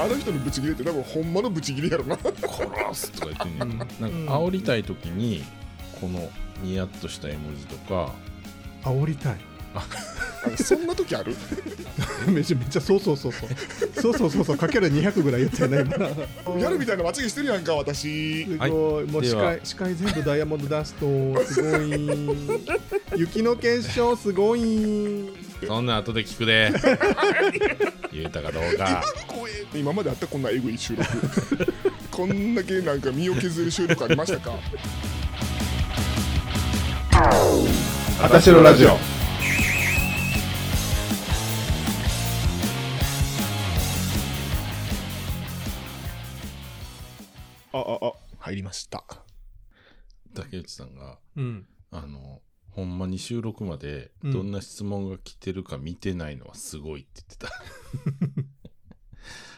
あの人のブチギレって多分ほんまのブチギレやろな。殺すとか言ってんねん。うん。なんか煽りたい時にこのニヤッとした絵文字とか。煽りたいあのそんな時ある？めちゃめちゃそうそうそうそう。そうそうそうそう。かける200ぐらい言ったよね今やるみたいな祭りしてるやんか私。すごい、はい。もう視界視界全部ダイヤモンドダストすごい。雪の結晶すごい。そんな後で聞くで。言うたかどうか。今まであったこんなエグい収録。こんだけなんか身を削る収録ありましたか？あたしろラジオあああ。入りました。竹内さんがうん。あのほんまに収録までうん。どんな質問が来てるか見てないのはすごいって言ってた、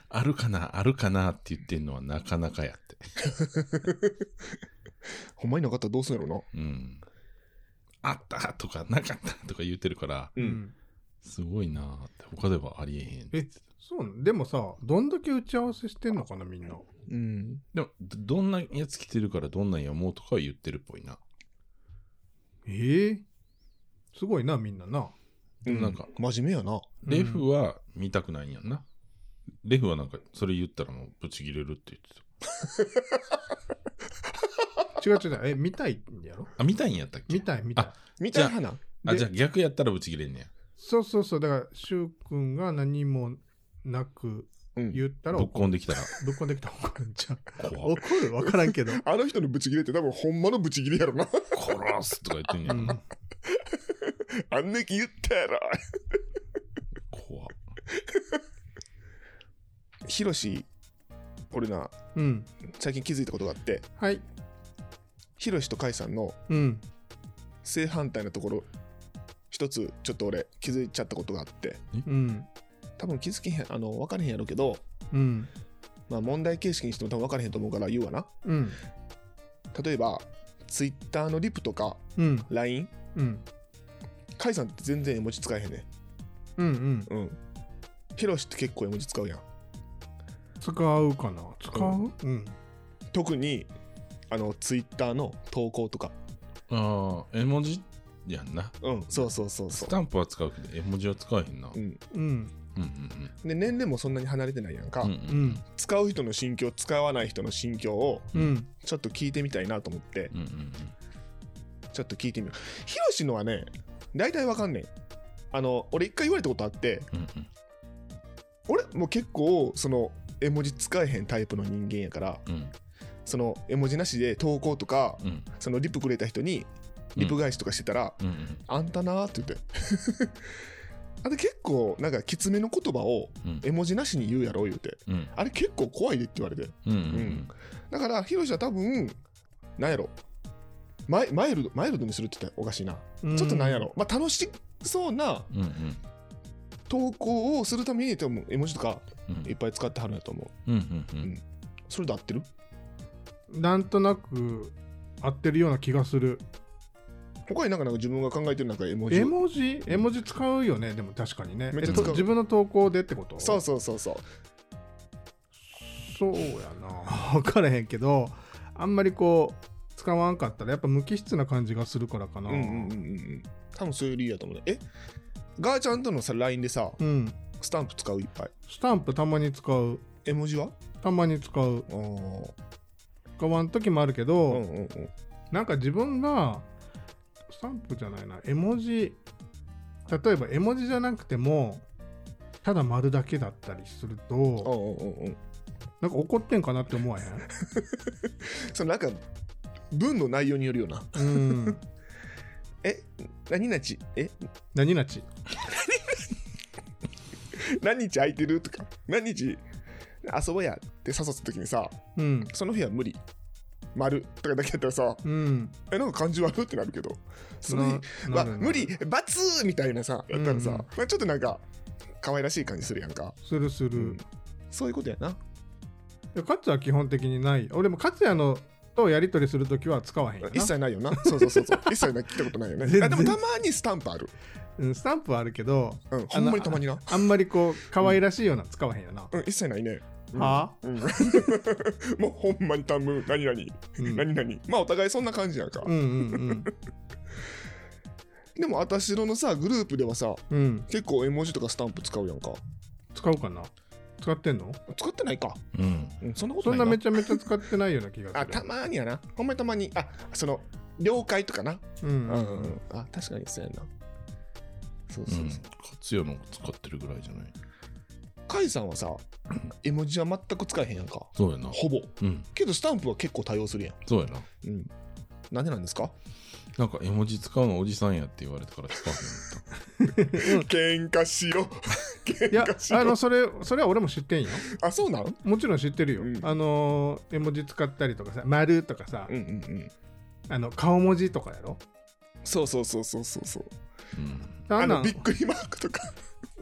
あるかなあるかなって言ってんのはなかなかやって。ほんまになかったらどうすんやろうん。あったとかなかったとか言ってるからなうん。すごいなーって他ではありえへんえそうでもさどんだけ打ち合わせしてんのかなみんなうん。でもどどんなやつ来てるからどんなんやもうとかは言ってるっぽいな。ええすごいなみんなな。でもなんか真面目やな。レフは見たくないんやんな、レフはなんかそれ言ったらもうブチギレるって言ってた。違う違うえ見たいんやろ？あ見たいんやったっけ？見たい見たい。あみたいな花であじゃあ逆やったらブチギレんねや。そうそうそう。だから柊君が何もなくうん言ったらぶっ怒こんできたら。ぶっこんできたら怒るんちゃう。怖っ。怒る？分からんけど、あの人のブチギレって多分ほんまのブチギレやろな。殺すとか言ってんやうん。ん、あんねき言ったやろ。怖っ。ヒロシ俺なうん、最近気づいたことがあって。はい。ヒロシとカイさんのうん。正反対なところ一つちょっと俺気づいちゃったことがあって。うん多分気づけへんあの分かれへんやろうけどうん。まあ問題形式にしても多分分かれへんと思うから言うわな。うん。例えばツイッターのリプとかうん。LINE うん。カイさんって全然絵文字使えへんねうんうん。うん。ヒロシって結構絵文字使うやん。使うかな。使う？うん。特にあのツイッターの投稿とか。ああ絵文字やんな。うんそうそうそうそスタンプは使うけど絵文字は使えへんな。う、うん、うんうんで年齢もそんなに離れてないやんか、うんうんうん。使う人の心境使わない人の心境をうん。ちょっと聞いてみたいなと思って。うんうんうん。ちょっと聞いてみよう。ヒロシのはね大体わかんねん。あの俺一回言われたことあって。うんうん。俺もう結構その絵文字使えへんタイプの人間やからうん。その絵文字なしで投稿とかうん。そのリプくれた人にリプ返しとかしてたら、うんうん。あんたなーって言ってあれ結構なんかきつめの言葉をうん。絵文字なしに言うやろ言うて。うん。あれ結構怖いでって言われて。うんうんだからヒロシは多分なんやろ。マイマイルドマイルドにするって言ったらおかしいな、うん。ちょっとなんやろ。まあ楽しそうなうんうん。投稿をするために多分絵文字とかうん。いっぱい使ってはるんやと思う。うんうん。うん。それで合ってる？なんとなく合ってるような気がする他になんかなんか自分が考えてるなんか絵文字。絵文字？絵文字使うよね。でも確かにね。めっちゃ使う。えっと自分の投稿でってこと？そうそうそうそう。そうやな。分からへんけどあんまりこう使わんかったらやっぱ無機質な感じがするからかな。うんうんうんうんうん。多分そういう理由やと思うね。え？ガーちゃんとのさ LINE でさうん。スタンプ使ういっぱい？スタンプたまに使う。絵文字は？たまに使う。使わん時もあるけど、うんうんうん。なんか自分がスタンプじゃないな。絵文字。例えば絵文字じゃなくてもただ丸だけだったりするとうんうんうんうん。なんか怒ってんかなって思わへん？そのなんか文の内容によるよな。うん。え何日え？何なち 何日空いてる？とか。何日遊ぼうやって誘った時にさうん。その日は無理丸とかだけやったらさうん。えなんか感じ悪ってなるけど。その日ななるわ無理バツみたいなさやったらさ、うんうん。まあ、ちょっとなんか可愛らしい感じするやんか、するする、うん。そういうことやな。で勝也は基本的にない。俺も勝也のとやり取りするときは使わへん一切ないよな。そうそうそうそう。一切な聞いたことないよね。でもたまにスタンプある。うん、スタンプはあるけどうん。ほんまにたまにな。あんまりこう可愛らしいような使わへんよな。うん一切ないねは？うん。もうほんまに短文何々。うん。何々。まあお互いそんな感じやんか、うんうんでも私のさグループではさうん。うん結構絵文字とかスタンプ使うやんか。使うかな？使ってんの？使ってないか、うん。うん、そんなことないそんなめちゃめちゃ使ってないような気がする。あたまにやな。ほんまにたまにあその了解とかな。うん。ううんんうんんうん。あ確かにそうやな。そうそうそう、うん。活用の使ってるぐらいじゃない？カイさんはさ絵文字は全く使えへんやんか。そうやな。ほぼ。うん。けどスタンプは結構多用するやん。そうやな。うん。なんでなんですか？なんか絵文字使うのおじさんやって言われてから使わへんの 喧嘩しろ。喧 いや嘩しろあのそれそれは俺も知ってんよ。あそうなん？もちろん知ってるよ、うん。あのー絵文字使ったりとかさ丸とかさ、うんうんうん。あの顔文字とかやろ？そうそうそうそうそうそう。うん。あのびっくりマークとか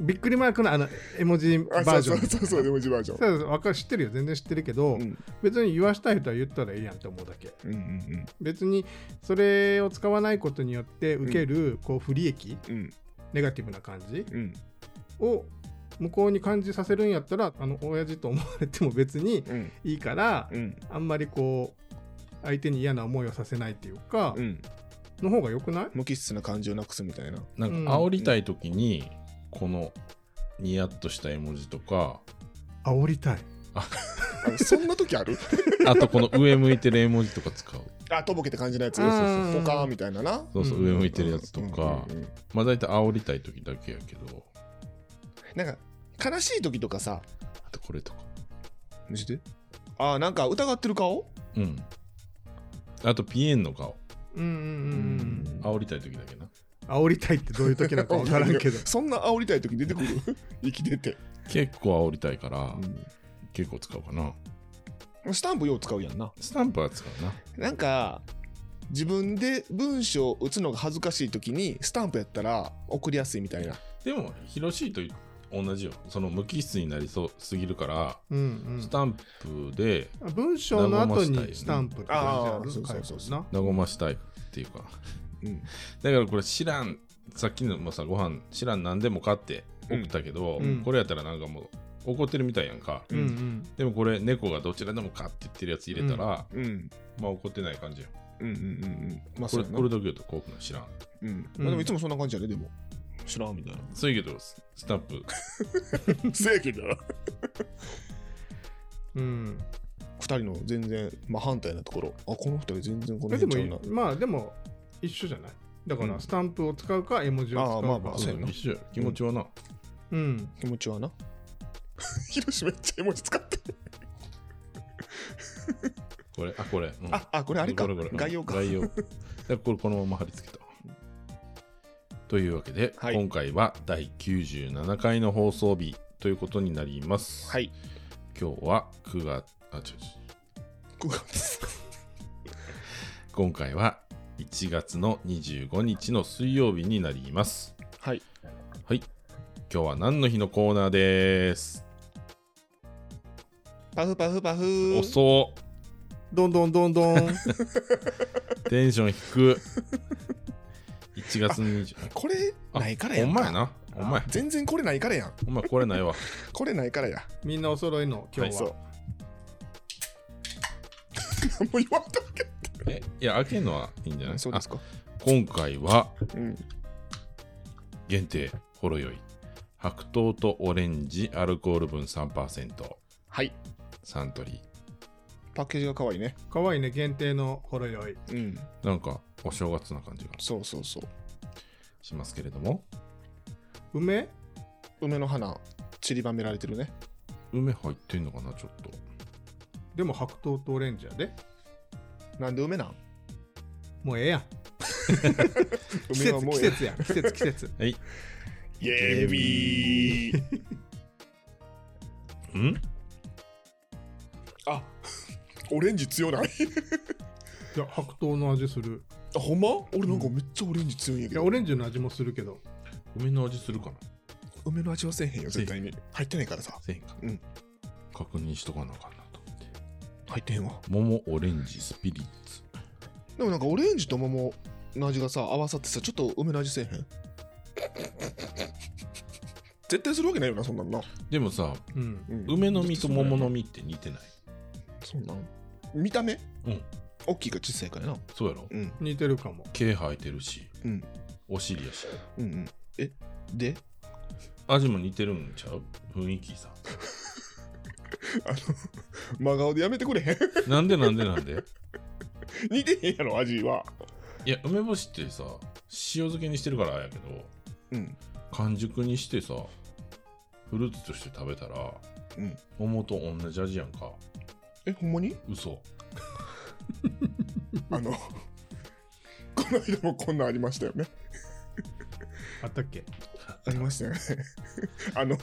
びっくりマークのあの絵文字バあージョン。そうそうそうそう絵文字バージョン。そうそうわかる知ってるよ。全然知ってるけど、うん。別に言わしたい人は言ったらいいやんって思うだけ。うんうん別にそれを使わないことによって受けるこう不利益、うん。うんネガティブな感じうん。を向こうに感じさせるんやったらあの親父と思われても別にうん。いいから、うん。あんまりこう相手に嫌な思いをさせないっていうか、うん。の方が良くない？無機質な感じをなくすみたいな。なんか煽りたい時にこのニヤッとした絵文字とか。煽りたい。あ。そんな時ある？あとこの上向いてる絵文字とか使う。あとぼけて感じのやつ？そうそうそうポカーンみたいなな？そうそううん。上向いてるやつとか。うんうんうんまあ大体煽りたい時だけやけど。なんか悲しい時とかさ。あとこれとか。見せて。あなんか疑ってる顔？うん。あとピエンの顔。うんうんうん。煽りたい時だけな煽りたいってどういう時なのか 分からんけど。そんな煽りたい時出てくる？生きてて、結構煽りたいから結構使うかな。スタンプよう使うやんな。スタンプは使うな。なんか自分で文章を打つのが恥ずかしい時にスタンプやったら送りやすいみたいな。でもヒロシーと同じよ。その無機質になりそうすぎるからうんスタンプでうん文章の後にスタンプって感じあるそうそうそうそう。な。和ましたいっていうかうん。だからこれ知らんさっきのもさご飯知らん何でもかって送ったけど、うん。これやったらなんかもう怒ってるみたいやんか、うんうん。でもこれ猫がどちらでもかって言ってるやつ入れたら、うん。まあ怒ってない感じやん。うんうんうんうん。まあこれこれだけ言うとこうくの知らん。うん。まあでもいつもそんな感じやででも。知らんみたいな。そういうけどススタンプ。せやけど。うん。二人の全然真反対なところ。あこの二人全然この辺ちゃうな。もまあでも一緒じゃない？だかうん。らスタンプを使うか絵文字を使うか。あーまあまあ。そうやな。一緒や。気持ちはな、うん。気持ちはな。ヒロシめっちゃ絵文字使ってる。これあこれ、うん。ああこれあれか。これこれ。概要か。概要。だからこれこのまま貼り付けた。というわけで、はい。今回は第97回の放送日ということになります、はい。今日は9月あ違う違う9月今回は1月の25日の水曜日になります。はい。はい。今日は何の日のコーナーです？パフパフパフ。遅っ。どんどんどんどん。テンション低く1月20これないからやんか。ほんまやな。お前全然これないからやん。お前これないわ。これないからや。みんなお揃いの今日は、そう。もう言わんとけえいや開けるのはいいんじゃない？そうですか。あ今回はうん。限定ほろ酔い。白桃とオレンジアルコール分3%はい。サントリパッケージが可愛いね。かわいいね限定のほろ酔い。うん。ーなんかお正月な感じが。そうそうそう。しますけれども。梅？梅の花散りばめられてるね。梅入ってんのかなちょっと。でも白桃とオレンジやでなんで梅なん？もうええやん。季 節梅はもう季節やん。季節季節。はい。イエービーん？あオレンジ強ない？いや白桃の味する。あほんま？俺なんかめっちゃオレンジ強いんやけど、いやオレンジの味もするけど。梅の味するかな？梅の味はせえへんよ絶対に。入ってないからさ。せえへんか、うん。確認しとかなあかん入ってへんわ。桃オレンジスピリッツ。でもなんかオレンジと桃の味がさ合わさってさちょっと梅の味せえへん？絶対するわけないよなそんなんな、でもさうん。うん梅の実と桃の実って似てない？そんなん。見た目？うん。大きいか小さいかやな。そうやろ。うん。似てるかも。毛生えてるしうん。お尻やし。うんうん。え？で？味も似てるんちゃう？雰囲気さあの真顔でやめてくれへん？なんでなんでなんで？似てへんやろ味は。いや梅干しってさ塩漬けにしてるからあれやけどうん。完熟にしてさフルーツとして食べたらうん。桃と同じ味やんか。えほんまに？嘘。あのこの間もこんなんありましたよね。あったっけ？ありましたよね。あの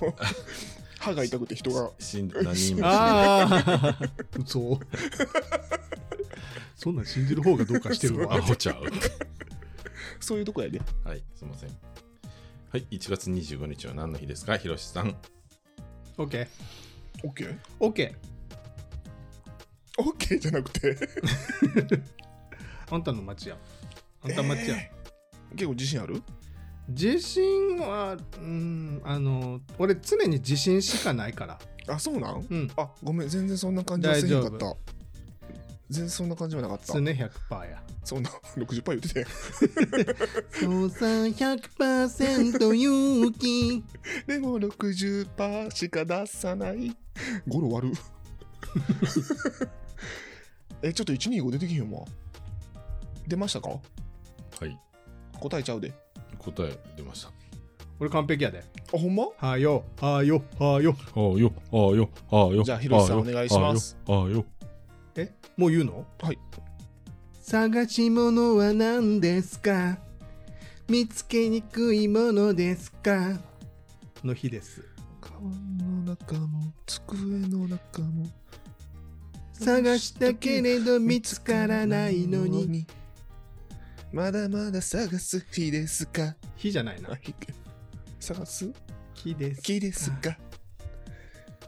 歯が痛くて人がしん何人も。ああ嘘そんなん信じる方がどうかしてるわ アホちゃう。そういうとこやではいすいません。はい1月25日は何の日ですか？ひろしさん。OK OK? OK OK じゃなくて。あんたの町や。あんた町や、えー。結構自信ある？自信はうんあの俺常に自信しかないから。あそうなん？うん。あごめん全然そんな感じはせへんかっ大た全然そんな感じはなかった？常100%や。そんな60%言ってたよそうさ100%勇気。でも60%しか出さない。ゴロ割るえちょっと125出てきへんわ出ましたか？はい。答えちゃうで答え出ました。俺完璧やで。あほんま？はよはよはよ。ああよああよああよ。じゃあひろしさんお願いします。ああよ。えもう言うの？はい。探し物は何ですか？見つけにくいものですか？の日です。カバンの中も机の中も。探したけれど見つからないのにまだまだ探す日ですか？日じゃないな。探す？日です日ですか？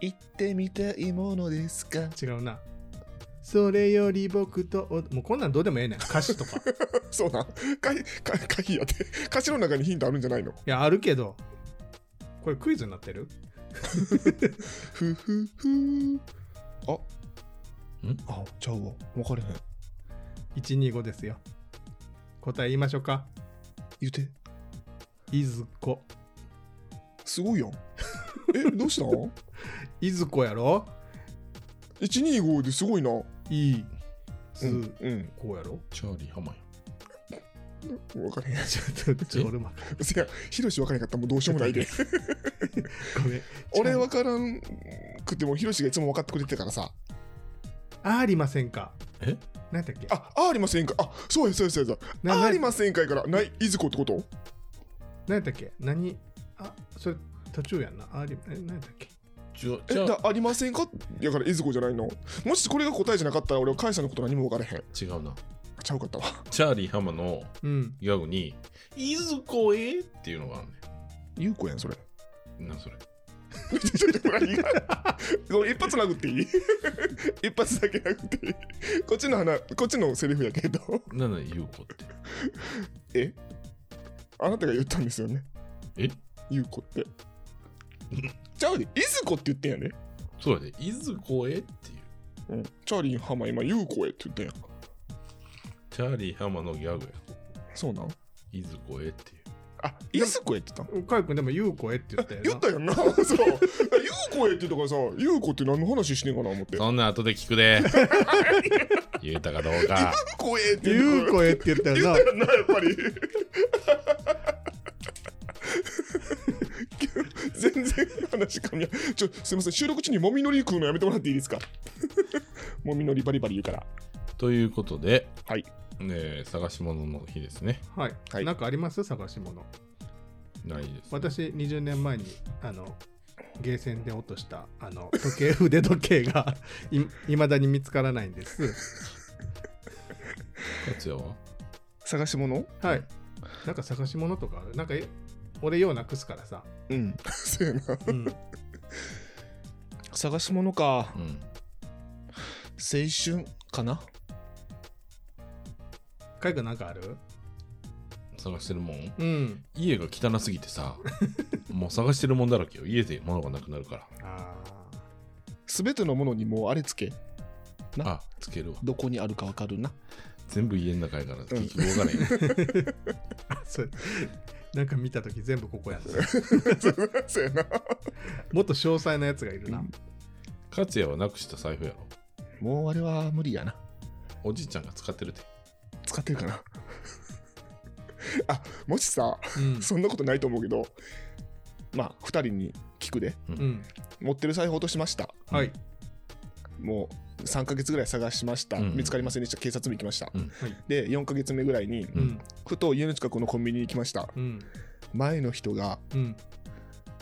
行ってみたいものですか？違うな。それより僕とおもうこんなんどうでもええねん。歌詞とか。い そうな。んかかかいやって。歌詞の中にヒントあるんじゃないの？やあるけど。これクイズになってる？ふふふ。あ。ん？あちゃうわ。分かれへん。125ですよ答え言いましょうか言うていずこすごいやんえ どうしたん？いずこやろ ?125 ですごいな。いいずうん。うん。こうやろチャーリー浜や分かれへん。ちょっとちょ俺もせや、ヒロシ分からへんかったらもうどうしようもないで。ごめん俺分からんくてもヒロシがいつも分かってくれてたからさ。ありませんか？え？何だっけ？あ、あありませんか？あ、そうやそうやそうや。ななあありませんかいから、ない、いずこってこと何だっけ？何？あそれ途中やんな。ありえ何だっけ？え、じゃじゃあだありませんか？やからいずこじゃないの？もしこれが答えじゃなかったら俺はカイさんのこと何も分からへん。違うな。ちゃうかったわ。チャーリー浜のうん。ギャグに「いずこへ」っていうのがあるねゆうこやん、それ。んなそれちょっと何が一発殴っていい？一発だけ殴っていい？こっちの花こっちのセリフやけど。なんだゆうこって。え？あなたが言ったんですよね。え？ゆうこって。ちゃうで。いずこって言ってんやね、そうやで「いずこへ」っていう。うん、チャーリー浜今ゆうこへって言ったや。んチャーリー浜のギャグや。そうなん？いずこへっていうあいずこへって言ったんかいくんでも「ゆうこへ」って言ったよな。言ったや んな。そう。ゆうこへって言ったからさゆうこって何の話してんかな思って。ゆうそんな後で聞くで。言うたかどうか。こへってゆうここへって言ったよな。言ったやんなやっぱり。全然話かみやちょすいません。収録中にもみのり食うのやめてもらっていいですか？もみのりバリバリ言うからということで、はい。ね、探し物の日ですね。はい、はい。なんかあります？探し物。ないです私20年前にあのゲーセンで落としたあの時計腕時計が いまだに見つからないんです。勝也は？探し物？はい。なんか探し物とかある？なんかえ俺ようなくすからさ、うん。そうやな。うん、探し物か。うん。青春かな？かいくんなんかある？探してるもん？うん。家が汚すぎてさ もう探してるもんだらけよ。家で物がなくなるから。あすべてのものにもうあれつけ。な？あつけるわ。どこにあるかわかるな？全部家の中やから結局分からへんなんか見た時全部ここやった そうやな。もっと詳細なやつがいるな、うん。勝也はなくした財布やろ？もうあれは無理やな。おじいちゃんが使ってるって使ってるかな。あもしさうん。そんなことないと思うけどまあ2人に聞くで。うん。持ってる財布落としました。はい。もう3ヶ月ぐらい探しました、うん。見つかりませんでした。警察も行きました、うん。はい。で4ヶ月目ぐらいに、うん。ふと家の近くのコンビニに行きました。うん。前の人がうん。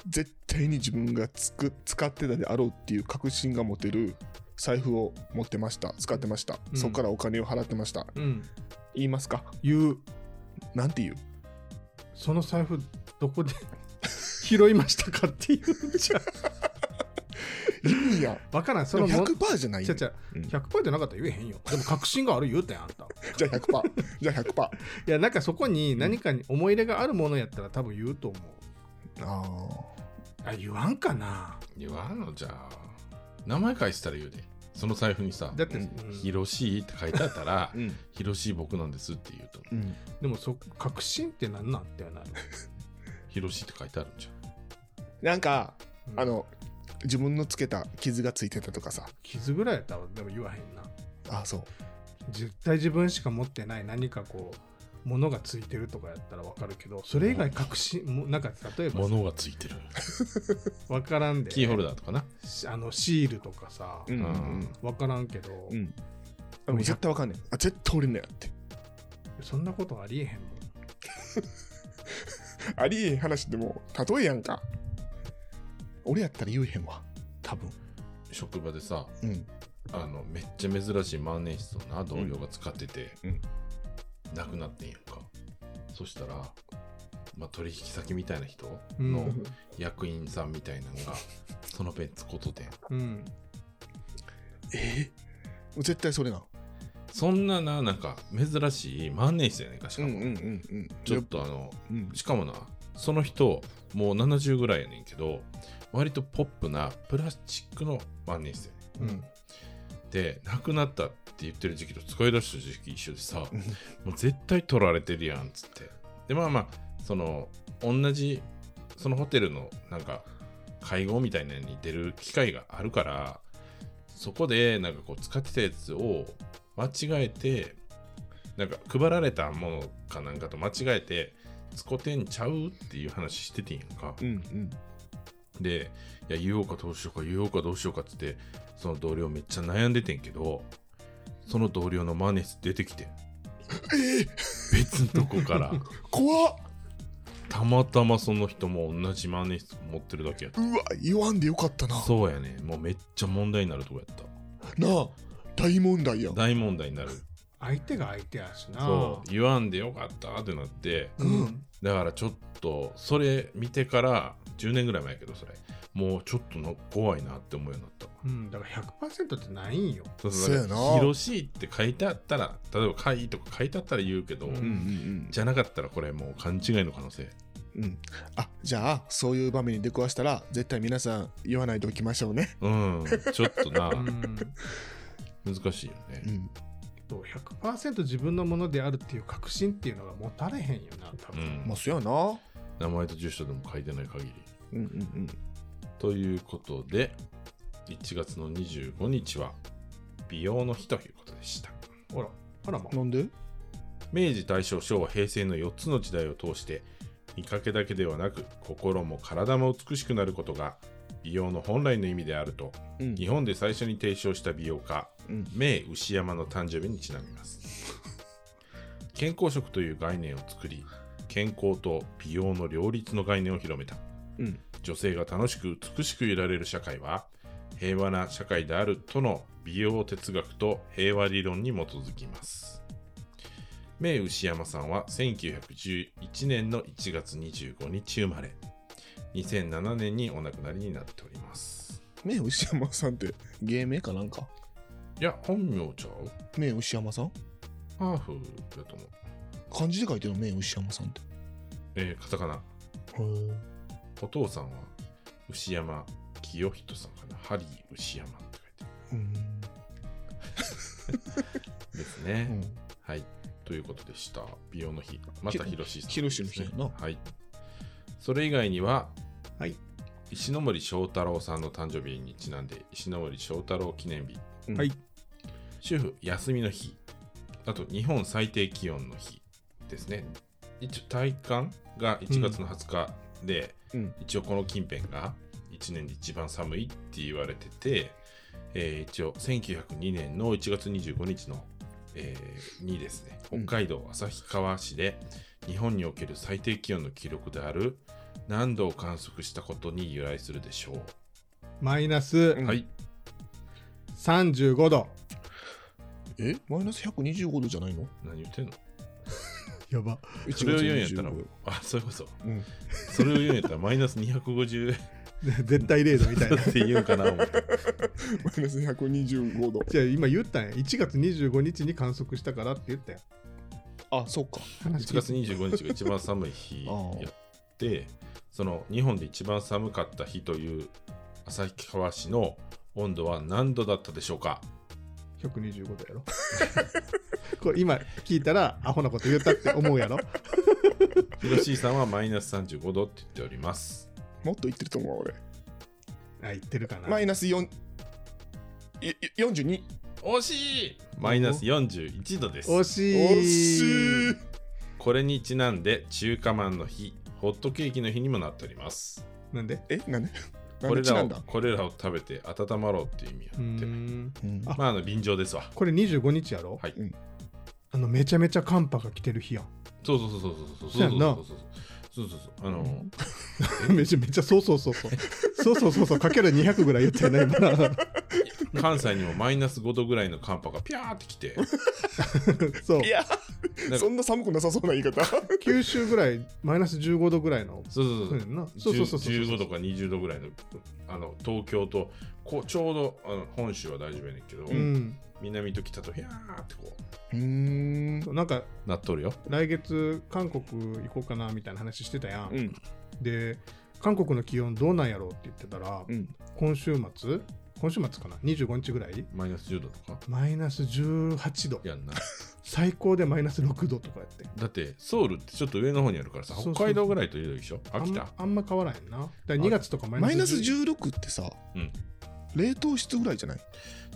絶対に自分がつく使ってたであろうっていう確信が持てる財布を持ってました使ってました、うん。そこからお金を払ってました。うん。言いますか？言う。なんて言う？その財布どこで 拾いましたかっていうんじゃん。や。わからん。そのも100%じゃないよ。ちゃちゃ。うん。100%じゃなかったら言えへんよ。でも確信がある言うたやんあんた。じゃあ100%じゃあ100%いやなんかそこに何かに思い入れがあるものやったら多分言うと思う。ああ言わんかな。言わんのじゃあ名前書いてたら言うで。その財布にさだって、うん。うん「ヒロシー」って書いてあったらあうん「ヒロシー僕なんです」って言うと。思ううん。でもそ確信って何なんってなる、「ヒロシー」って書いてあるん。じなんかうん。あの自分のつけた傷がついてたとかさ。傷ぐらいやったらでも言わへんな。あそう。絶対自分しか持ってない何かこう物がついてるとかやったら分かるけどそれ以外確信もなんか例えば物がついてる。分からんで。キーホルダーとかな。しあのシールとかさ、うん。うん分からんけど、うん。うんあもう絶対わかんねんあ絶対俺のやって。そんなことありえへんもん。ありえへん話でも例えやんか。俺やったら言えへんわ。多分。職場でさうん。あのめっちゃ珍しい万年筆をな同僚が使ってて、うんなくなってんやんか。そしたら、まあ、取引先みたいな人うん。の役員さんみたいなのが、そのペン使ことてん。うん。え？ー絶対それな。そんなななんか珍しい万年筆やねんかしかも、うんうんうんちょっとあのうん。しかもなその人もう70ぐらいやねんけど割とポップなプラスチックの万年筆やねん。うんで亡くなったって言ってる時期と使い出した時期一緒でさ、うん。もう絶対取られてるやんっつって。でまあまあその同じそのホテルのなんか会合みたいなのに出る機会があるからそこでなんかこう使ってたやつを間違えてなんか配られたものかなんかと間違えて使ってんちゃうっていう話しててんやんか、うんうん。でいや言おうかどうしようか言おうかどうしようかっつってその同僚めっちゃ悩んでてんけどその同僚のマネス出てきて別のとこから。怖っ。たまたまその人も同じマネス持ってるだけやった。うわ言わんでよかったな。そうやね。もうめっちゃ問題になるとこやった。なあ大問題や。大問題になる。相手が相手やしな。そう。言わんでよかったってなって。うん。だからちょっとそれ見てから10年ぐらい前やけどそれもうちょっとな怖いなって思うようになった。うん、だから100%ってないんよ。そうそうやな。だからヒロシーって書いてあったら例えば「会い」とか書いてあったら言うけど、うんうんうん。じゃなかったらこれもう勘違いの可能性。うん。うんあじゃあそういう場面に出くわしたら絶対皆さん言わないでおきましょうね。うん。ちょっとな。うん、難しいよね。うん。と100%自分のものであるっていう確信っていうのが持たれへんよな、多分。うん。まあそやな。名前と住所でも書いてない限り。うんうんということで1月の25日は美容の日ということでした。ほら、あらまうん。なんで？明治大正昭和平成の4つの時代を通して見かけだけではなく心も体も美しくなることが美容の本来の意味であるとうん。日本で最初に提唱した美容家うん。名牛山の誕生日にちなみます。健康食という概念を作り健康と美容の両立の概念を広めた。うん女性が楽しく美しくいられる社会は平和な社会であるとの美容哲学と平和理論に基づきます。名牛山さんは1911年の1月25日生まれ2007年にお亡くなりになっております。名牛山さんって芸名かなんか？いや本名ちゃう？名牛山さん？ハーフだと思う。漢字で書いてるの名牛山さんって。えーカタカナ。へえお父さんは牛山清人さんかな？ハリー牛山って書いてうんるですね。うんはい。ということでした。美容の日。またヒロシさん、ヒロシの日やなはい。それ以外には、はい石ノ森章太郎さんの誕生日にちなんで、石ノ森章太郎記念日。うんはい主婦休みの日。あと、日本最低気温の日ですね。一応、体感が1月の20日で、うん。一応この近辺が1年で一番寒いって言われてて、えー一応1902年の1月25日の、えーにですねうん。北海道旭川市で日本における最低気温の記録である何度を観測したことに由来するでしょう、マイナスうん。はい。35度。え？マイナス125度じゃないの？何言ってんの？やば。それを言うんやったら1月25あそういうこと。うん。それを言うんやったらマイナス250っ絶対0度みたいな。て言うかな思って。マイナス125度。じゃあ今言ったんや。1月25日に観測したからって言ったよあそうか。1月25日が一番寒い日やってその日本で一番寒かった日という旭川市の温度は何度だったでしょうか？125度やろ。これ今聞いたらアホなこと言ったって思うやろ。ヒロシーさんはマイナス35度って言っております。もっと言ってると思う俺。あ言ってるかな。マイナス4いい42惜しい。マイナス41度です。惜し惜い。しいこれにちなんで中華まんの日ホットケーキの日にもなっております。なんで？えなんで？なこれらをこれらを食べて温まろうっていう意味やってまああの便乗ですわ。これ25日やろ？はい。あのめちゃめちゃ寒波が来てる日やん。そうそうそうそうそう。そうそうやんなそうそう。そうそうそう。あの、めちゃめちゃそうそうそうそう。そうそうそうそう。かける200ぐらい言ったよね今。な関西にもマイナス5度ぐらいの寒波がピャーってきて。そう。いやなんか。そんな寒くなさそうな言い方。九州ぐらいマイナス15度ぐらいの。そうそうそう。そうやんな。そうそうそうそう10 15度か20度ぐらいのあの東京とこうちょうどあの本州は大丈夫やねんけど、うん。南と北とヒャーってこう。ーん。そうなんかうなっとるよ来月韓国行こうかなみたいな話してたやん、うん。で韓国の気温どうなんやろうって言ってたら、うん。今週末今週末かな？25日ぐらい？マイナス10度とか？マイナス18度。やんな。最高でマイナス6度とかやって。だってソウルってちょっと上の方にあるからさ北海道ぐらいというでしょ？あん秋田。あんま変わらへんな。だから2月とかマイナスマイナス10 16ってさ、うん。冷凍室ぐらいじゃない？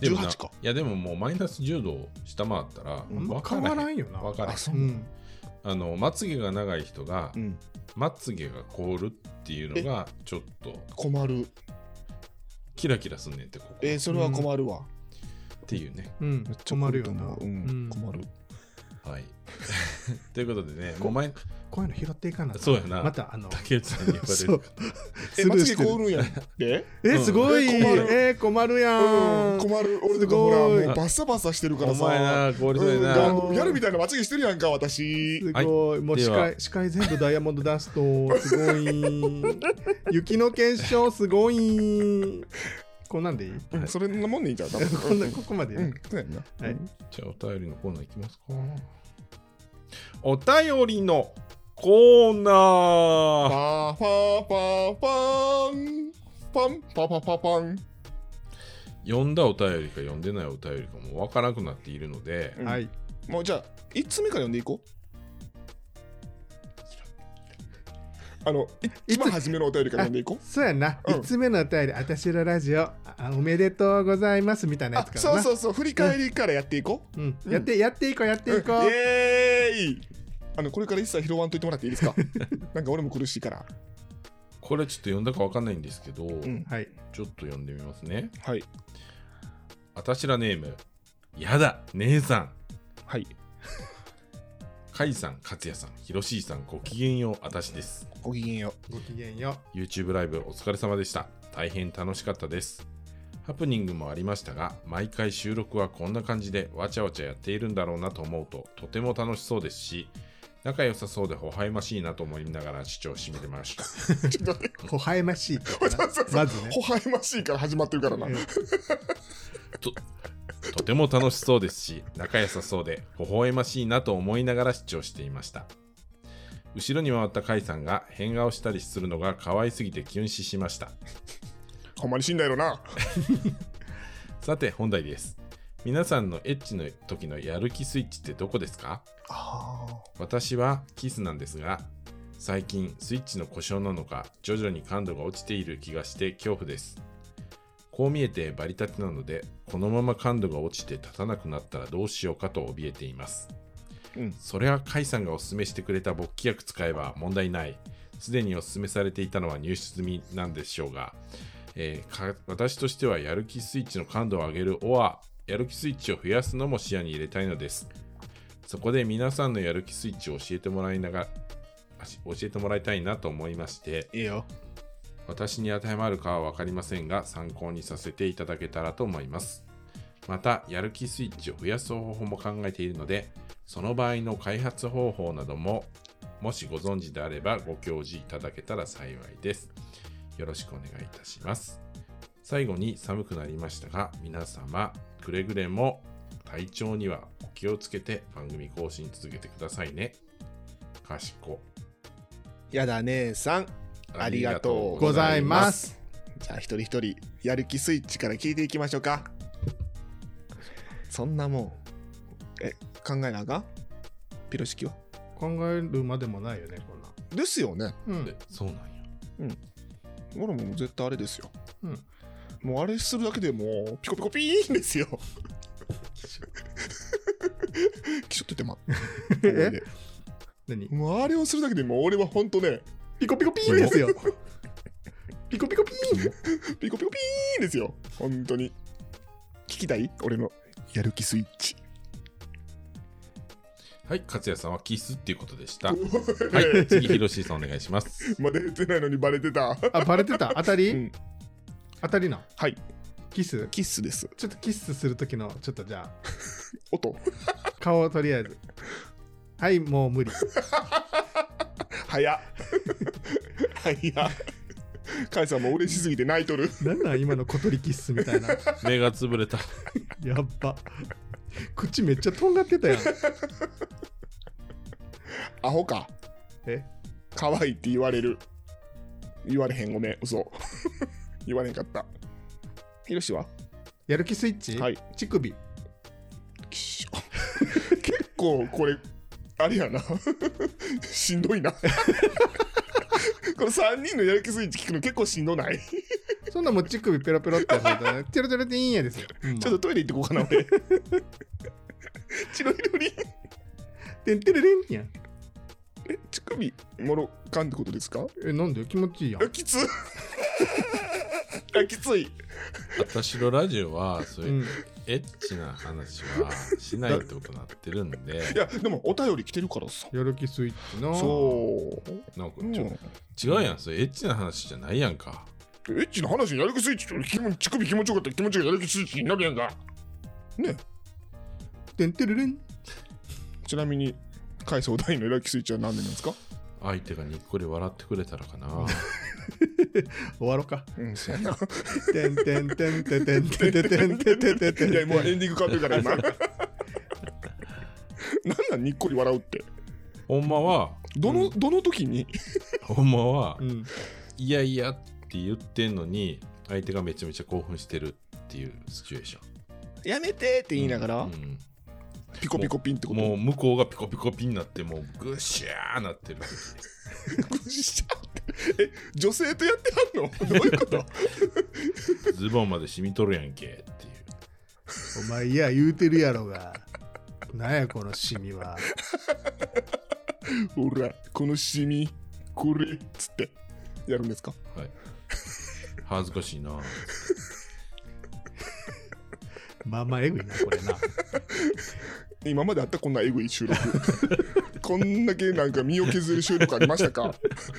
でもな18か。いやでももうマイナス10度を下回ったら分からへん。変わらんよな。分からへん。あそう。うなのん。あのまつげが長い人が、うん。まつげが凍るっていうのがちょっと。困るキラキラすんねんってここ。えー、それは困るわ、っていうね。うんめっちゃ困るよな。う。うんうん。困る。はい。ということでねもう前こういうの拾っていかなそうやな。またあの竹内さんに言われる。えまつげ凍るんや。でえすごい、うんえー困るやうんん困る。俺とかほらもうバッサバサしてるからさ。お前な氷そうやうん。なガンギャルみたいなまつげしてるやんか私。すごい、もう視界視界全部ダイヤモンドダスト。すごい。雪の結晶すごい。こんなんでいい？うんそれなもんでいいんちゃう？多分。こんなここまで。いい、うんはい。じゃあお便りのコーナーいきますか。お便りのコーナー。パーパーパーパーン。パンパパパパン。読んだお便りか読んでないお便りかもわからなくなっているので、うんはい。もうじゃあ1つ目から読んでいこう？あのい一番初めのお便りから読んでいこう？そうやな、うん。5つ目のお便り、あたしのラジオあおめでとうございますみたいなやあつからな。そうそうそう振り返りからやっていこう？うん。うんやって、やっていこう、やっていこう。イエーイあのこれから一切拾わんといてもらっていいですか？なんか俺も苦しいからこれちょっと読んだかわかんないんですけど、んはい。ちょっと読んでみますね。はいあたしらネーム、やだ、姉さん。はいかいさん、かつやさん、ひろしーさん、ごきげんよう、あたしです。ごきげんよごきげんよ YouTube ライブお疲れ様でした。大変楽しかったです。ハプニングもありましたが、毎回収録はこんな感じでわちゃわちゃやっているんだろうなと思うと、とても楽しそうですし、仲良さそうで微笑ましいなと思いながら視聴してみてました。微笑ましいまずね。微笑ましいから始まってるからな。うん。とても楽しそうですし仲良さそうで微笑ましいなと思いながら視聴していました。後ろに回った甲斐さんが変顔したりするのが可愛すぎてキュン死しました。ほんまに死んだやろな。さて本題です皆さんのエッチの時のやる気スイッチってどこですか？あ私はキスなんですが最近スイッチの故障なのか徐々に感度が落ちている気がして恐怖です。こう見えてバリ立てなのでこのまま感度が落ちて立たなくなったらどうしようかと怯えています。うん。それは甲斐さんがおすすめしてくれた勃起薬使えば問題ない。すでにおすすめされていたのは入手済みなんでしょうが、えーか私としてはやる気スイッチの感度を上げるオアやる気スイッチを増やすのも視野に入れたいのです。そこで皆さんのやる気スイッチを教えてもらいながら教えてもらいたいなと思いましていいよ。私に当てはまるかは分かりませんが参考にさせていただけたらと思います。またやる気スイッチを増やす方法も考えているのでその場合の開発方法などももしご存知であればご教示いただけたら幸いです。よろしくお願いいたします。最後に寒くなりましたが皆様くれぐれも体調にはお気をつけて番組更新続けてくださいね。かしこ。やだ姉さんありがとうございます。じゃあ一人一人やる気スイッチから聞いていきましょうか。そんなもん。え考えなあかん？ピロシキは？考えるまでもないよねこんな。ですよね。うん。えそうなんや。俺も絶対あれですよ。うんもうあれするだけでもうピコピコピーンですよ。気象っててまえ？何？もうあれをするだけでもう俺はほんとねピコピコピーンですよ。ピコピコピーン。ピコピコピーンですよ。本当に。聞きたい？俺の。やる気スイッチ。はい、勝也さんはキスっていうことでした。ははい、次、ひろしさんお願いします。まだ言ってないのにバレてた。あバレてた？当たり、うん当たりな？はい。キス？キッスです。ちょっとキスする時のちょっとじゃあ。音。顔をとりあえず。はいもう無理。早っ。早っ。カイさんも嬉しすぎて泣いとる。なんなん今の小鳥キッスみたいな。目が潰れた。やっば。口めっちゃとんがってたやん。アホか。え？可愛いって言われる。言われへんごめん。嘘言われへんかった。ひろしは？やる気スイッチ、はい。乳首。きっしょ。結構これあれやな。しんどいな。この3人のやる気スイッチ聞くの結構しんどない？そんなもう乳首ペロペロってやつだったらチロチロっていいんやですよ、うん。ちょっとトイレ行ってこうかな俺。チロリロリンてんてれれんやん。え乳首もろかんってことですか？えなんで？気持ちいいやん。あきつあきつい。私のラジオは、そうういうん。エッチな話はしないってことになってるんで。い、やでもお便り来てるからさ。やる気スイッチなそう、なんかうん、ちょ違うやん、それ。エッチな話じゃないやんか。エッチな話にやる気スイッチっ持乳首気持ちよかったら気持ちがやる気スイッチになるやんか。ね。てんてれれん。ちなみに海藻大のやる気スイッチは何でなんですか？相手がにっこり笑ってくれたらかな。終わろうかうんそうやなてんてんてんてんてんてんてんてんてんてんてんてんいやもうエンディング変わってるから今なんなんにっこり笑うってほんまは、どの、どの時にほんまはう、んいやいやって言ってんのに、相手がめちゃめちゃ興奮してるっていうシチュエーション。やめてって言いながら、うんピコピコピンってこと？もう向こうがピコピコピになってもうぐっしゃーなってる。うしゃって。え女性とやってはんの？どういうこと？ズボンまで染みとるやんけっていう。お前いや言うてるやろがなんやこのシミは。ほらこのシミこれっつって。やるんですか？はい。恥ずかしいなまあまあえぐいなこれな。今まであったこんなエグい収録。こんだけなんか身を削る収録ありましたか？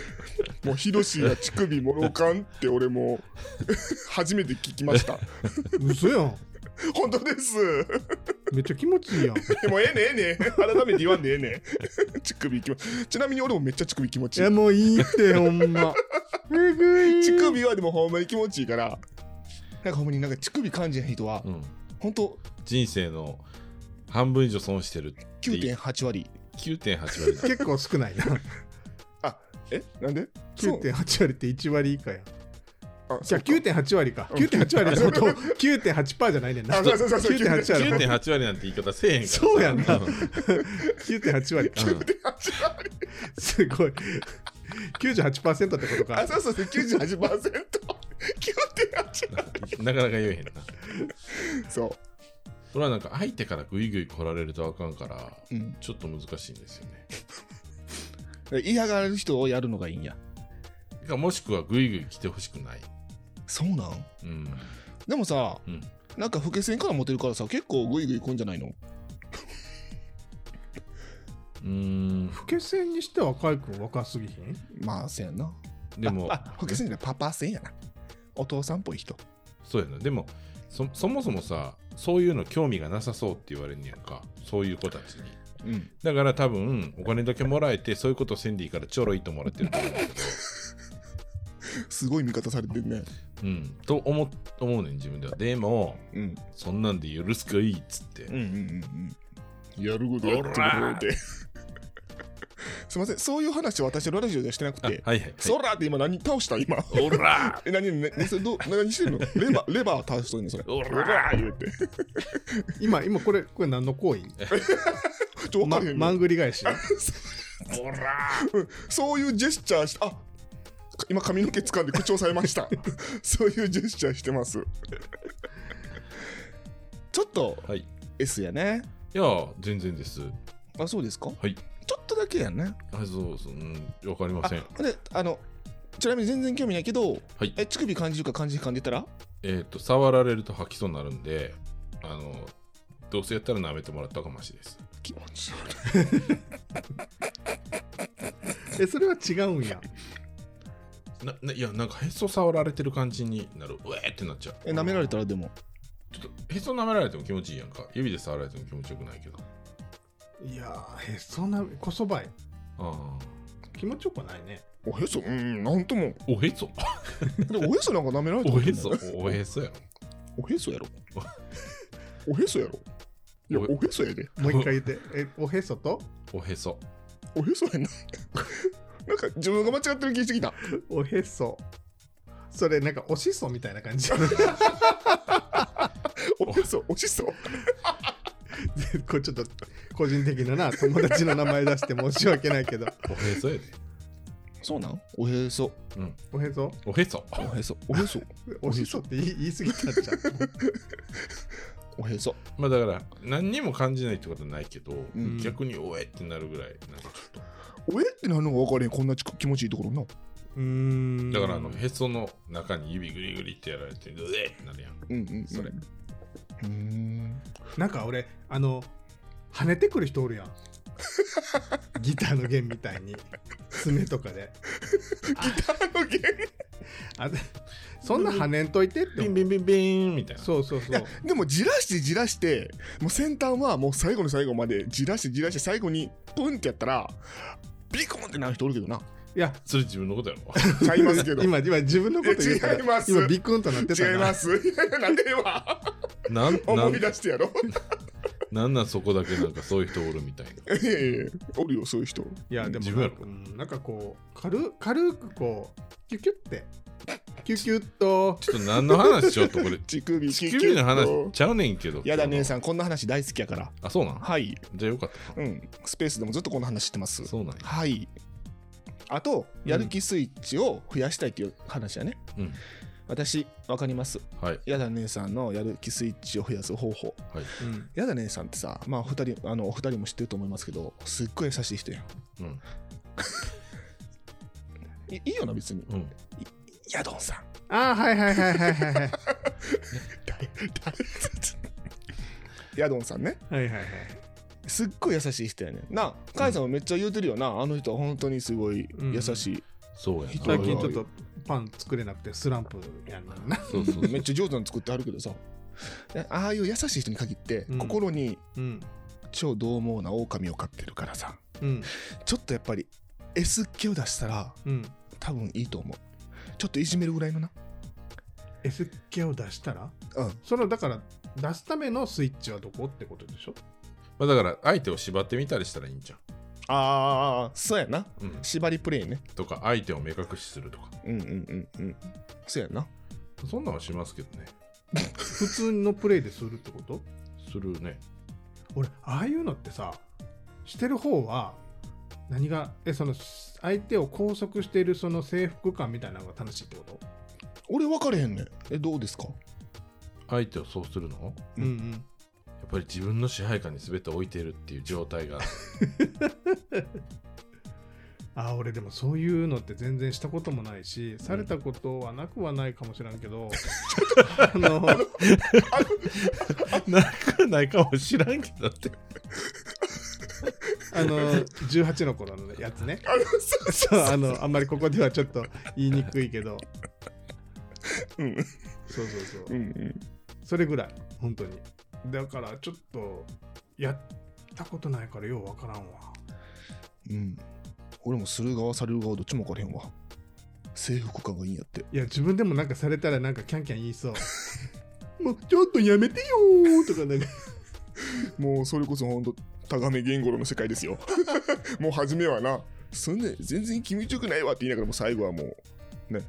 もうヒロシが乳首もろかんって俺もう初めて聞きました。嘘やん。本当です。めっちゃ気持ちいいやん。でもええねええね改めて言わんでええね乳首気持ち。ちなみに俺もめっちゃ乳首気持ちいい。いやもういいってほんま。乳首はでもほんまに気持ちいいから。なんかほんまになんか乳首感じない人はうん本当人生の半分以上損してる9.8割。9.8割だ。結構少ないな。え？なんで？そう。9.8割って1割以下や。あじゃあそうか。9.8割か。うん。9.8割だと9.8%じゃないねんな。あそうそうそうそう。9.8割。9.8割なんて言い方せえへんからさ。そうやんな。うん。9.8割。かうん。9.8割。すごい。98%ってことか。あそうそうそう。98%。9.8割なかなか言えへんな。そそれはなんか相手からグイグイ来られるとあかんからう、うん、ちょっと難しいんですよね。嫌がる人をやるのがいいんや。かもしくはグイグイ来てほしくない。そうなん？うん。でもさうん。なんか老け線からモテるからさ結構グイグイ来んじゃないの？うーん。老け線にしては海君若すぎひん？まあせやな。でも老け線じゃパパ線やなお父さんっぽい人。そうやな。でもそそもそもさそういうの興味がなさそうって言われんねやんか。そういう子たちに。うん。だから多分お金だけもらえてそういうことせんでいいからちょろいともらってると思う。んだけどすごい見方されてるね。うん。と思思うねん自分では。でもうん。そんなんで許すかいいっつって、うんうんうんうん。やることやってるで すいません。そういう話は私のラジオではしてなくてあはいはい、はい、そらって今何倒した？今。おら え何何何それどう何してんの？レバー レバー倒しとんねんそれ。おらおら言うて。今今これこれ何の行為？ちょ分かんねんまんぐり返し？おらそういうジェスチャーしあ今髪の毛掴んで口調されました。そういうジェスチャーしてます。ちょっとはい。い S やね。や全然です。あそうですか？はいちょっとだけやね。あそうそう。うんわかりまあせん。であのちなみに全然興味ないけど、はい。え乳首感じるか感じるかんで言ったら？えっ、と触られると吐きそうになるんであのどうせやったら舐めてもらった方がマシです。気持ち悪い。えそれは違うんや。なないやなんかへそ触られてる感じになる。うえーってなっちゃう。え舐められたらでも？ちょっとへそ舐められても気持ちいいやんか。指で触られても気持ちよくないけどいやーへそなこそばい。あ気持ちよくはないね。おへそ？うんなんとも。あおへそ。でおへそなんか舐められたおへそ。おへそやろ。おへそやろ。おへそやろ。いやおおへそやで。もう一回言って。えおへそと？おへそ。おへそやな なんか自分が間違ってる気してきた。おへそ。それなんかおしそみたいな感じ。おへそおしそ これちょっと個人的なな友達の名前出して申し訳ないけど。おへそやで。そうなん？おへそ。おへそ？おへそ。おへそ。おへそ。おしそ。って言い言い過ぎたんちゃうおへそ。まあだから何にも感じないってことはないけど、ん。逆におえってなるぐらいなんかちょっおえってなるのが分かれへんこんなち気持ちいいところなうーん。とだからあのへその中に指グリグリってやられてうえってなるやんうんうん。それうーん。なんか俺あの跳ねてくる人おるやん。ギターの弦みたいに。爪とかで。あのゲームあでそんな跳ねんといてってビンビンビンビンみたいな。そうそうそう。いやでもじらしてじらしてもう先端はもう最後の最後までじらしてじらして最後にプンってやったらビコンってなる人おるけどな。いや。それ自分のことやろ。ちゃいますけど。今今自分のこと言うたいや違います。今ビクンとなってたな違います。なんでなんな思いん出してやろなんなんそこだけなんかそういう人おるみたいな。いやいやいやおるよそういう人いやでも自分やろなんか,、うん、なんかこう軽軽くこうキュキュってキュキュッとちょっと何の話しようとこれ。乳首乳首の話ちゃうねんけど。やだ姉ん。さんこんな話大好きやからあ、そうなん？はいじゃあよかったな。うんスペースでもずっとこの話してますそうなんや。はいあとうんやる気スイッチを増やしたいっていう話やね、うん。私わかります。はい。やだ姉さんのやる気スイッチを増やす方法。はい。うん。やだ姉さんってさまあ二人あのお二人も知ってると思いますけどすっごい優しい人やん。うん。いいいよな別に。うん。ヤドンさん。ああはいはいはいはいはいはい。誰誰？ヤドンさんね。はいはいはい。すっごい優しい人やねん。なカイさんもめっちゃ言うてるよな。あの人は本当にすごい優しい、そうやな。最近ちょっとパン作れなくてスランプやんなそうそうそう。めっちゃ上手なの作ってあるけどさ。で ああいう優しい人に限って、うん。心にうん。超獰猛な狼を飼ってるからさ。うん。ちょっとやっぱり S っ気を出したらうん。多分いいと思う。ちょっといじめるぐらいのな。S 系を出したら？うん。そのだから出すためのスイッチはどこってことでしょ？まあ、だから相手を縛ってみたりしたらいいんじゃん。ああそうやな。うん、縛りプレイね。とか相手を目隠しするとか。うんうんうんうん。そうやな。そんなんはしますけどね。普通のプレイでするってこと？するね。俺ああいうのってさしてる方は何がえその相手を拘束しているその征服感みたいなのが楽しいってこと？俺分かれへんねん。えどうですか？相手をそうするの？うんうんぱり自分の支配下に全て置いてるっていう状態が。あ俺でもそういうのって全然したこともないしされたことはなくはないかもしれんけど、あの なくないかもしらんけどって。あの18の頃のやつね。そうあのあんまりここではちょっと言いにくいけど。うん。そうそうそう。うんうん。それぐらい本当にだからちょっとやったことないからようわからんわ。うん。俺もする側される側どっちも分からへんわ。制服感がいいんやって。いや自分でもなんかされたらなんかキャンキャン言いそう。もうちょっとやめてよー。とかなんか。もうそれこそほんとタガメ言語の世界ですよ。もう初めはなそんな全然気持ちよくないわって言いながらもう最後はもうね。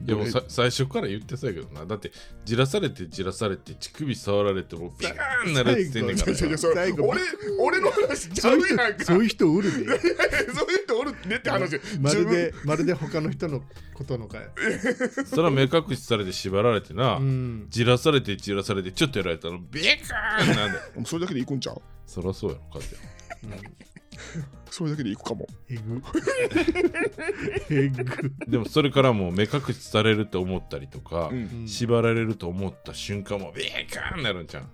でもさ最初から言ってそうやけどな。だってじらされてじらされて乳首触られてもうビカーンなるって言ってんねんから。俺俺の話ちゃうやんか。そういう人おるで。そういう人おるね って話。まるでまるで他の人のことのかい。それは目隠しされて縛られてな、うん。じらされてじらされてちょっとやられたらビカーンなんだよ。もうそれだけでいくんちゃう？そりゃそうやろかってそれだけでいくかも。えぐ。えぐ。でもそれからもう目隠しされるって思ったりとか、うん。うん縛られると思った瞬間もビカーンなるんじゃん、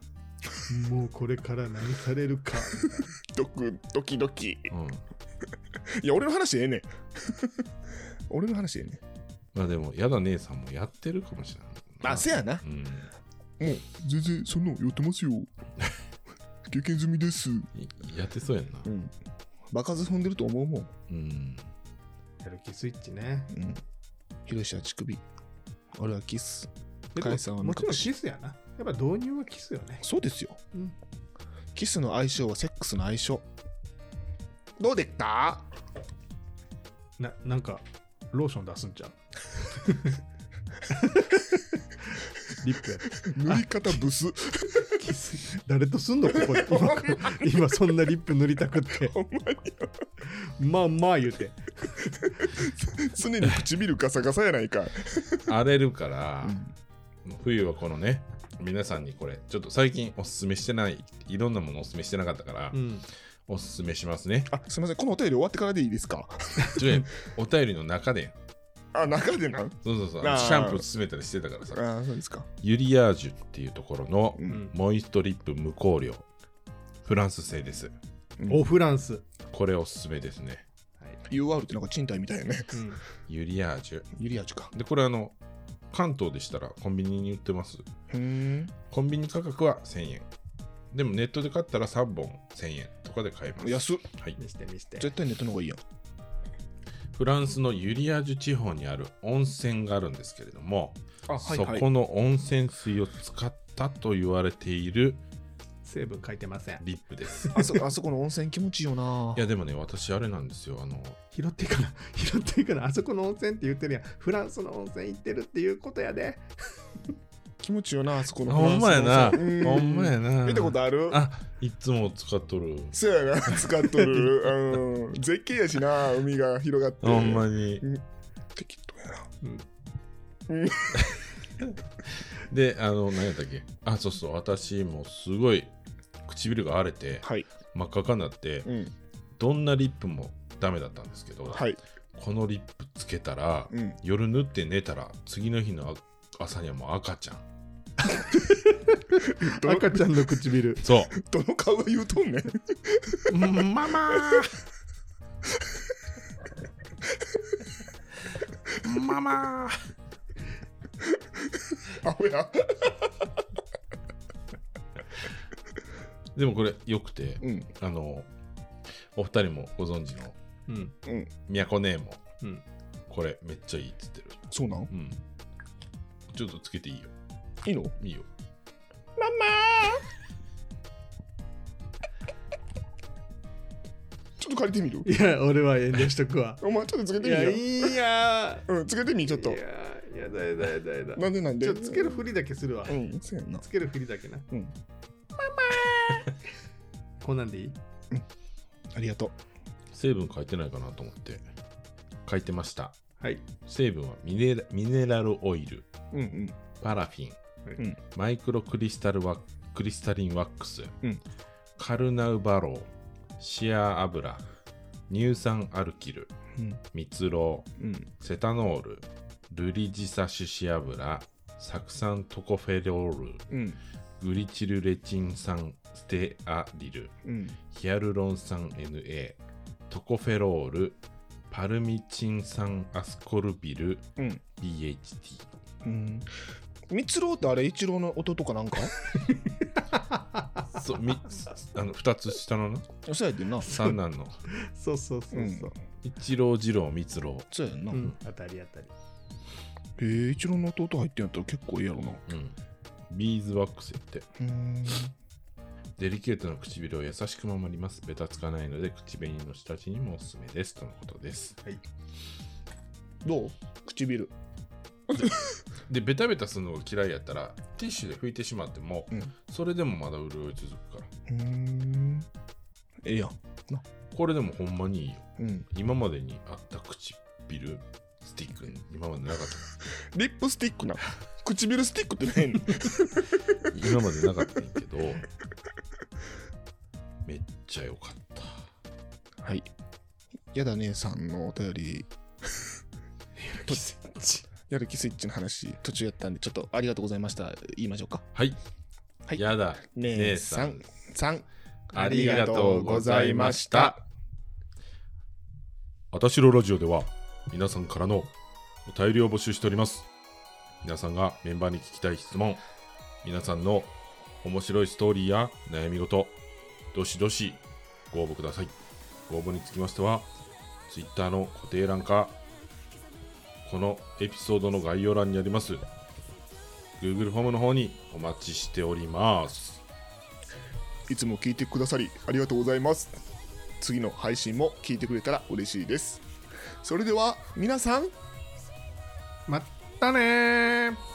もうこれから何されるか。ドクドキドキ。うん、いや俺の話ええねん。俺の話ええねん。まあでもやだ姉さんもやってるかもしれない。あせやな。うん。もう全然そんなのやってますよ経験済みです。いやってそうやんな。うん。場数踏んでると思うもん。うん。やる気スイッチね。うん。ヒロシは乳首。俺はキス。でカイさんはもちろんキスやな。やっぱ導入はキスよね。そうですよ。うん。キスの相性はセックスの相性。どうでった？ななんかローション出すんちゃう？リップや塗り方ブスキス誰とすんのここで今。今そんなリップ塗りたくって。ほんまに。まあまあ言うて。常に唇ガサガサやないか、荒れるから、うん。冬はこのね皆さんにこれちょっと最近おすすめしてないいろんなものおすすめしてなかったから、うん。おすすめしますね。あすみません。このお便り終わってからでいいですか？お便りの中であ中でなん？そうそうそう。あー。シャンプー勧めたりしてたからさ。あそうですか。ユリアージュっていうところのモイストリップ無香料。フランス製です。おフランス、これおすすめですね。UR ってなんか賃貸みたいやね。うん、ユリアージュ。ユリアージュか。でこれあの関東でしたらコンビニに売ってます。ふー。んコンビニ価格は1000円でもネットで買ったら3本1000円とかで買えます。安っ。はい、見して見して。絶対ネットの方がいいやんフランスのユリアージュ地方にある温泉があるんですけれども、あそこの温泉水を使ったと言われている成分書いてません。リップです。あそあそこの温泉気持ちいいよな。いやでもね私あれなんですよ。あの拾っていかな 拾っていかな。あそこの温泉って言ってるやん。フランスの温泉行ってるっていうことやで気持ちよなあそこのほんまやな。ほんまやな。見たことある？あいつも使っとる。そうやな使っとる。うん。絶景やしな海が広がって。ほんまに。適当やな。うん。であの何やったっけ？あそうそう。私もすごい唇が荒れてはい。真っ赤っかになってうん。どんなリップもダメだったんですけど、はい。このリップつけたら、うん。夜塗って寝たら次の日の朝にはもう赤ちゃん 赤ちゃんの唇。そどの顔が言うとんねん。うママ。ーママ。ーアホや。でもこれよくてうん。あのお二人もご存知のうん。うん。ミヤコネーもうん。これめっちゃいいって言ってる。そうなん？うん。ちょっとつけていいよいいの？いいよ。マちょっと借りてみる？いや俺は遠慮しとくわ。お前ちょっとつけていみよ。やいや。うんつけてみちょっと。いややだやだやだやだなんでなんで？ちょっとつけるふりだけするわ。うんそうやんなつけるふりだけな。うん。こんなんでいい？ありがと成分書いてないかなと思って。書いてました。はい。成分はミネラミネラルオイル。ううんうん。パラフィン、うん。マイクロクリスタルワクリスタリンワックス、うん。カルナウバローシア油乳酸アルキルうん。蜜ろううん。セタノールルリジサ種子油酢酸トコフェロールうん。グリチルレチン酸ステアリルうん。ヒアルロン酸 NA トコフェロールパルミチン酸アスコルビルうん。BHT うん蜜ろうってあれ一郎の弟かなんか？そうみあの2つ下のな？そうやってんな。三男の。そうそうそうそう。一郎二郎三郎。そうやんな、うん。当たり当たり。えー、一郎の弟入ってんやったら結構いいやろな。うん。ビーズワックスやって。うん。デリケートな唇を優しく守ります。ベタつかないので口紅の下地にもおすすめです。とのことです。どう？唇でベタベタするのが嫌いやったらティッシュで拭いてしまっても、うん。それでもまだ潤い続くから。うん。ええやん。これでもほんまにいいよ。うん。今までにあった唇スティック今までなかっ リップスティックな。唇スティックって何た 今までなかったんやけどめっちゃ良かった。はい。やだ姉さんのお便り。とやる気スイッチの話途中やったんでちょっとありがとうございました。言いましょうか。はい、はい。やだ。姉さん。さん。ありがとうございました。あたしろラジオでは皆さんからのお便りを募集しております。皆さんがメンバーに聞きたい質問、皆さんの面白いストーリーや悩み事、どしどしご応募ください。ご応募につきましては、Twitter の固定欄か、このエピソードの概要欄にあります Google フォームの方にお待ちしております。いつも聞いてくださりありがとうございます。次の配信も聞いてくれたら嬉しいです。それでは皆さんまったねー